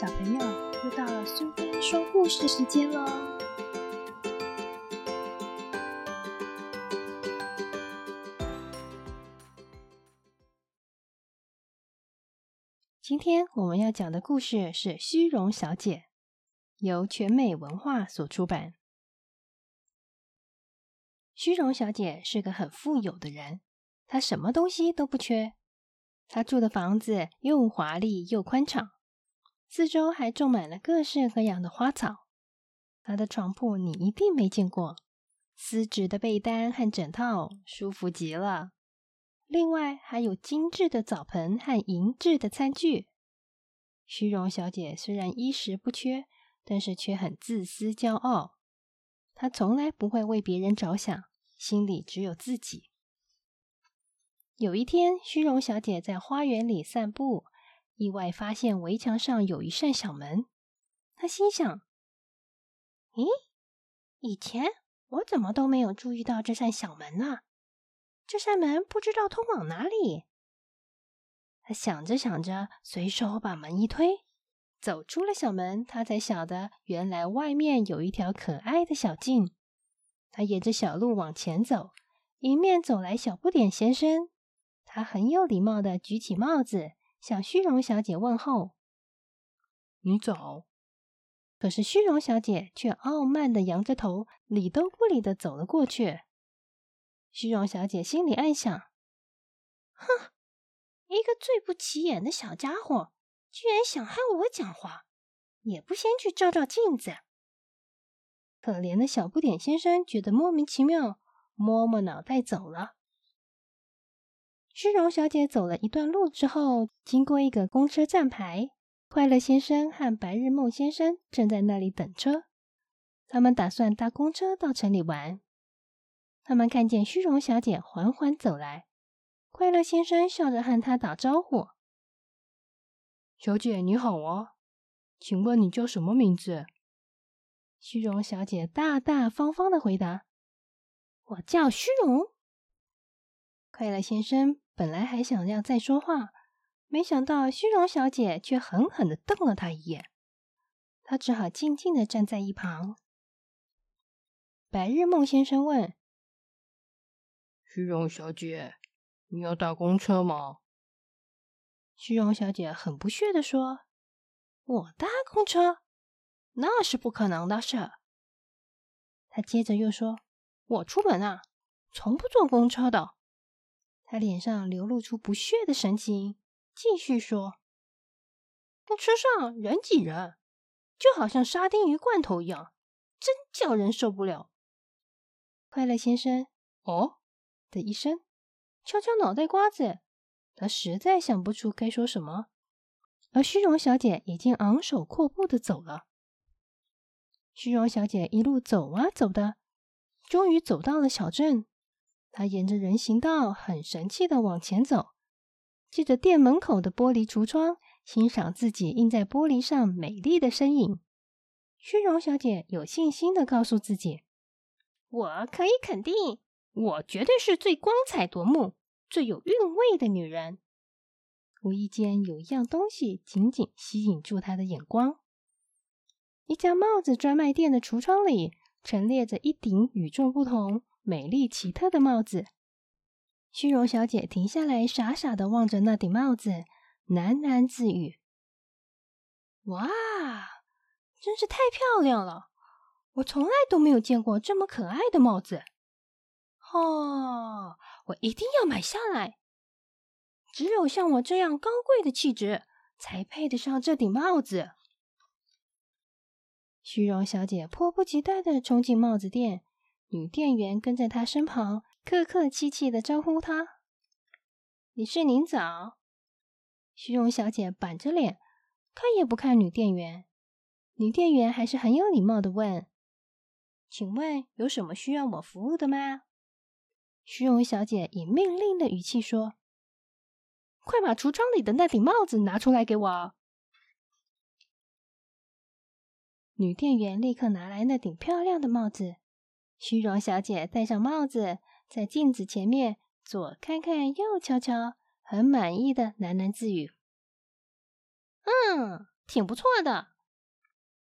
小朋友，又到了苏菲说故事时间喽！今天我们要讲的故事是《虚荣小姐》，由全美文化所出版。虚荣小姐是个很富有的人，她什么东西都不缺。她住的房子又华丽又宽敞。四周还种满了各式各样的花草。他的床铺你一定没见过，丝质的被单和枕套舒服极了。另外还有精致的澡盆和银质的餐具。虚荣小姐虽然衣食不缺，但是却很自私骄傲。她从来不会为别人着想，心里只有自己。有一天，虚荣小姐在花园里散步。意外发现围墙上有一扇小门，他心想：“咦，以前我怎么都没有注意到这扇小门呢？这扇门不知道通往哪里。”他想着想着，随手把门一推，走出了小门。他才晓得，原来外面有一条可爱的小径。他沿着小路往前走，迎面走来小不点先生。他很有礼貌的举起帽子。向虚荣小姐问候：“你早。”可是虚荣小姐却傲慢的扬着头，理都不理的走了过去。虚荣小姐心里暗想：“哼，一个最不起眼的小家伙，居然想和我讲话，也不先去照照镜子。”可怜的小不点先生觉得莫名其妙，摸摸脑袋走了。虚荣小姐走了一段路之后，经过一个公车站牌，快乐先生和白日梦先生正在那里等车。他们打算搭公车到城里玩。他们看见虚荣小姐缓缓走来，快乐先生笑着和她打招呼：“小姐你好啊，请问你叫什么名字？”虚荣小姐大大方方的回答：“我叫虚荣。”快乐先生。本来还想要再说话，没想到虚荣小姐却狠狠的瞪了他一眼，他只好静静的站在一旁。白日梦先生问：“虚荣小姐，你要搭公车吗？”虚荣小姐很不屑的说：“我搭公车，那是不可能的事。”他接着又说：“我出门啊，从不坐公车的。”他脸上流露出不屑的神情，继续说：“那车上人挤人，就好像沙丁鱼罐头一样，真叫人受不了。”快乐先生“哦”的一声，敲敲脑袋瓜子，他实在想不出该说什么。而虚荣小姐已经昂首阔步的走了。虚荣小姐一路走啊走的，终于走到了小镇。他沿着人行道很神气的往前走，借着店门口的玻璃橱窗欣赏自己映在玻璃上美丽的身影。虚荣小姐有信心的告诉自己：“我可以肯定，我绝对是最光彩夺目、最有韵味的女人。”无意间有一样东西紧紧吸引住她的眼光。一家帽子专卖店的橱窗里陈列着一顶与众不同。美丽奇特的帽子，虚荣小姐停下来，傻傻的望着那顶帽子，喃喃自语：“哇，真是太漂亮了！我从来都没有见过这么可爱的帽子。哦，我一定要买下来。只有像我这样高贵的气质，才配得上这顶帽子。”虚荣小姐迫不及待的冲进帽子店。女店员跟在他身旁，客客气气的招呼他：“你是您早。”虚荣小姐板着脸，看也不看女店员。女店员还是很有礼貌的问：“请问有什么需要我服务的吗？”虚荣小姐以命令的语气说：“快把橱窗里的那顶帽子拿出来给我。”女店员立刻拿来那顶漂亮的帽子。虚荣小姐戴上帽子，在镜子前面左看看右瞧瞧，很满意的喃喃自语：“嗯，挺不错的。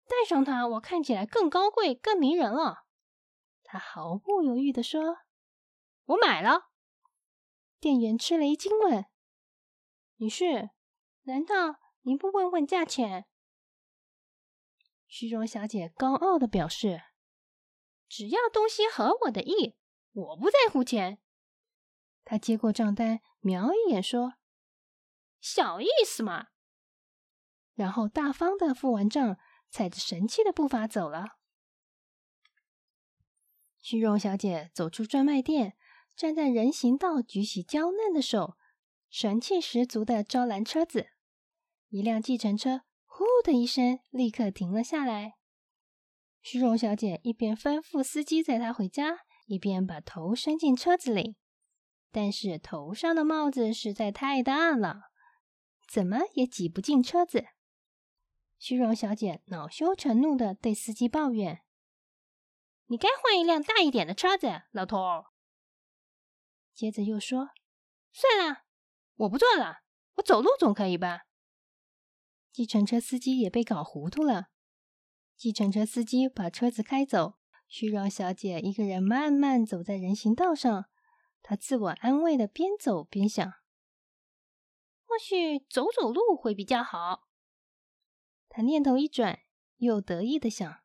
戴上它，我看起来更高贵、更迷人了。”他毫不犹豫的说：“我买了。”店员吃了一惊，问：“女士，难道您不问问价钱？”虚荣小姐高傲的表示：“只要东西合我的意，我不在乎钱。”她接过账单，瞄一眼说：“小意思嘛。”然后大方的付完账，踩着神气的步伐走了。虚荣小姐走出专卖店，站在人行道，举起娇嫩的手，神气十足的招揽车子。一辆计程车“呼”的一声，立刻停了下来。虚荣小姐一边吩咐司机载她回家，一边把头伸进车子里。但是头上的帽子实在太大了，怎么也挤不进车子。虚荣小姐恼羞成怒的对司机抱怨。你该换一辆大一点的车子，老头。接着又说：“算了，我不坐了，我走路总可以吧？”计程车司机也被搞糊涂了。计程车司机把车子开走，虚荣小姐一个人慢慢走在人行道上。她自我安慰的边走边想：“或许走走路会比较好。”她念头一转，又得意的想。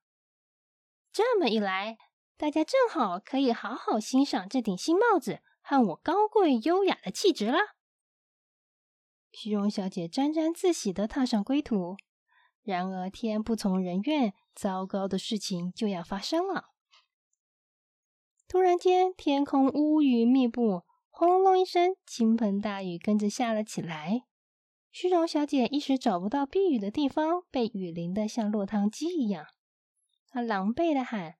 这么一来，大家正好可以好好欣赏这顶新帽子和我高贵优雅的气质了。虚荣小姐沾沾自喜的踏上归途。然而天不从人愿，糟糕的事情就要发生了。突然间，天空乌云密布，轰隆一声，倾盆大雨跟着下了起来。虚荣小姐一时找不到避雨的地方，被雨淋得像落汤鸡一样。他狼狈的喊：“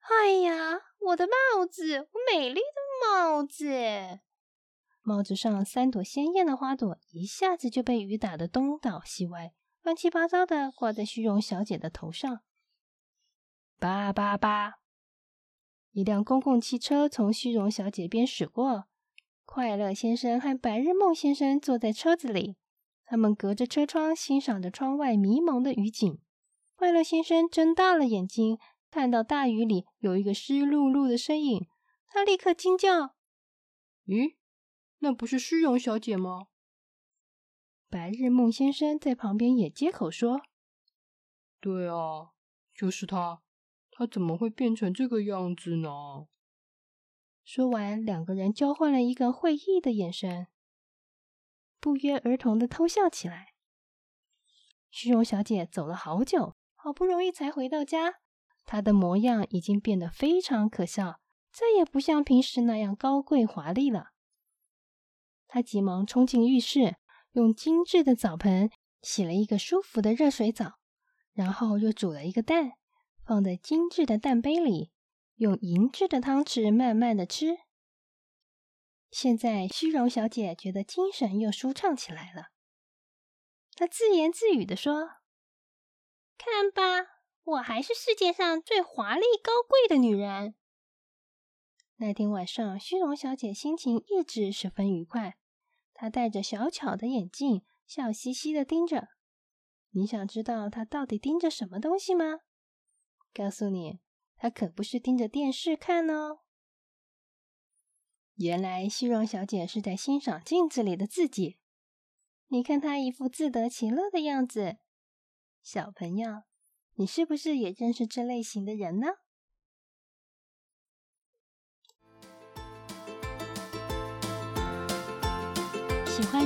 哎呀，我的帽子，我美丽的帽子！”帽子上三朵鲜艳的花朵一下子就被雨打得东倒西歪，乱七八糟的挂在虚荣小姐的头上。叭叭叭！一辆公共汽车从虚荣小姐边驶过，快乐先生和白日梦先生坐在车子里，他们隔着车窗欣赏着窗外迷蒙的雨景。快乐先生睁大了眼睛，看到大雨里有一个湿漉漉的身影，他立刻惊叫：“咦，那不是虚荣小姐吗？”白日梦先生在旁边也接口说：“对啊，就是他，他怎么会变成这个样子呢？”说完，两个人交换了一个会意的眼神，不约而同的偷笑起来。虚荣小姐走了好久。好不容易才回到家，她的模样已经变得非常可笑，再也不像平时那样高贵华丽了。她急忙冲进浴室，用精致的澡盆洗了一个舒服的热水澡，然后又煮了一个蛋，放在精致的蛋杯里，用银质的汤匙慢慢的吃。现在，虚荣小姐觉得精神又舒畅起来了。她自言自语的说。看吧，我还是世界上最华丽高贵的女人。那天晚上，虚荣小姐心情一直十分愉快。她戴着小巧的眼镜，笑嘻嘻的盯着。你想知道她到底盯着什么东西吗？告诉你，她可不是盯着电视看哦。原来，虚荣小姐是在欣赏镜子里的自己。你看她一副自得其乐的样子。小朋友，你是不是也认识这类型的人呢？